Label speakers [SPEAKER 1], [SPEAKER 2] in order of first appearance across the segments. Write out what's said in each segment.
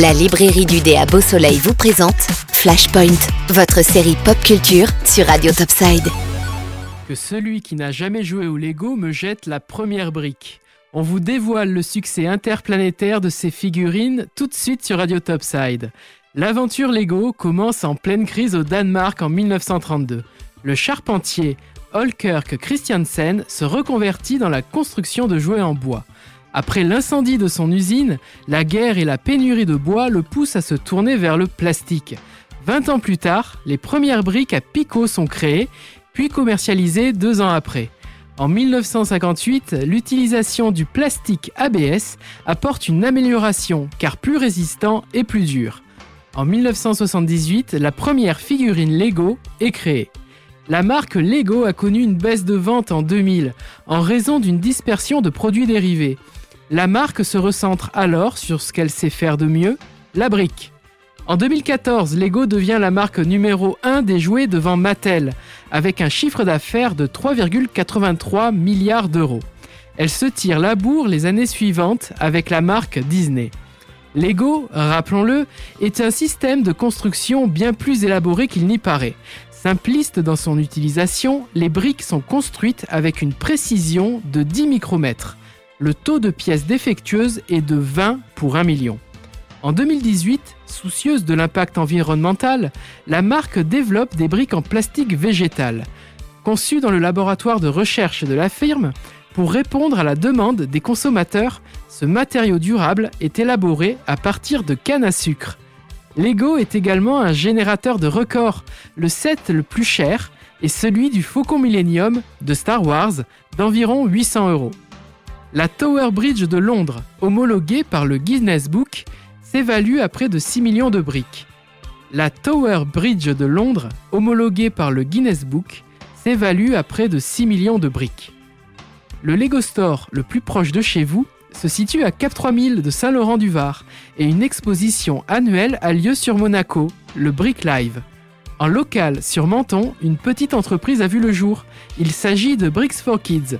[SPEAKER 1] La librairie du dé à Beau Soleil vous présente Flashpoint, votre série pop culture sur Radio Topside.
[SPEAKER 2] Que celui qui n'a jamais joué au Lego me jette la première brique. On vous dévoile le succès interplanétaire de ces figurines tout de suite sur Radio Topside. L'aventure Lego commence en pleine crise au Danemark en 1932. Le charpentier Holkirk Christiansen se reconvertit dans la construction de jouets en bois. Après l'incendie de son usine, la guerre et la pénurie de bois le poussent à se tourner vers le plastique. 20 ans plus tard, les premières briques à picot sont créées, puis commercialisées deux ans après. En 1958, l'utilisation du plastique ABS apporte une amélioration car plus résistant et plus dur. En 1978, la première figurine Lego est créée. La marque Lego a connu une baisse de vente en 2000 en raison d'une dispersion de produits dérivés. La marque se recentre alors sur ce qu'elle sait faire de mieux, la brique. En 2014, Lego devient la marque numéro 1 des jouets devant Mattel, avec un chiffre d'affaires de 3,83 milliards d'euros. Elle se tire la bourre les années suivantes avec la marque Disney. Lego, rappelons-le, est un système de construction bien plus élaboré qu'il n'y paraît. Simpliste dans son utilisation, les briques sont construites avec une précision de 10 micromètres le taux de pièces défectueuses est de 20 pour 1 million. En 2018, soucieuse de l'impact environnemental, la marque développe des briques en plastique végétal. Conçues dans le laboratoire de recherche de la firme, pour répondre à la demande des consommateurs, ce matériau durable est élaboré à partir de canne à sucre. Lego est également un générateur de records. Le set le plus cher est celui du Faucon Millennium de Star Wars d'environ 800 euros. La Tower Bridge de Londres, homologuée par le Guinness Book, s'évalue à près de 6 millions de briques. La Tower Bridge de Londres, homologuée par le Guinness Book, s'évalue à près de 6 millions de briques. Le Lego Store le plus proche de chez vous se situe à Cap 3000 de Saint-Laurent-du-Var et une exposition annuelle a lieu sur Monaco, le Brick Live. En local, sur Menton, une petite entreprise a vu le jour. Il s'agit de Bricks for Kids,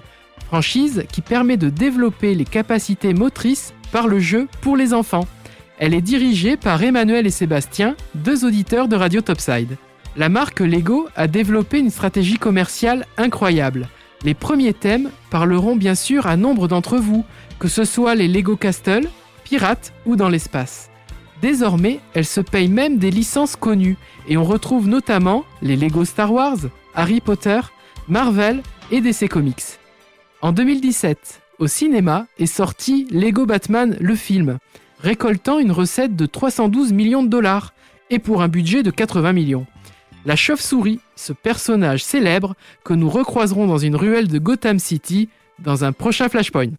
[SPEAKER 2] franchise qui permet de développer les capacités motrices par le jeu pour les enfants. Elle est dirigée par Emmanuel et Sébastien, deux auditeurs de Radio Topside. La marque Lego a développé une stratégie commerciale incroyable. Les premiers thèmes parleront bien sûr à nombre d'entre vous, que ce soit les Lego Castle, Pirates ou dans l'espace. Désormais, elle se paye même des licences connues et on retrouve notamment les Lego Star Wars, Harry Potter, Marvel et DC Comics. En 2017, au cinéma est sorti Lego Batman le film, récoltant une recette de 312 millions de dollars et pour un budget de 80 millions. La chauve-souris, ce personnage célèbre que nous recroiserons dans une ruelle de Gotham City dans un prochain Flashpoint.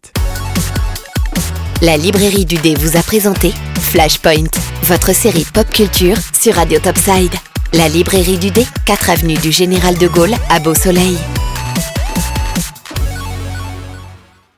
[SPEAKER 1] La librairie du dé vous a présenté Flashpoint, votre série pop culture sur Radio Topside. La librairie du dé, 4 avenue du Général de Gaulle à Beau Soleil.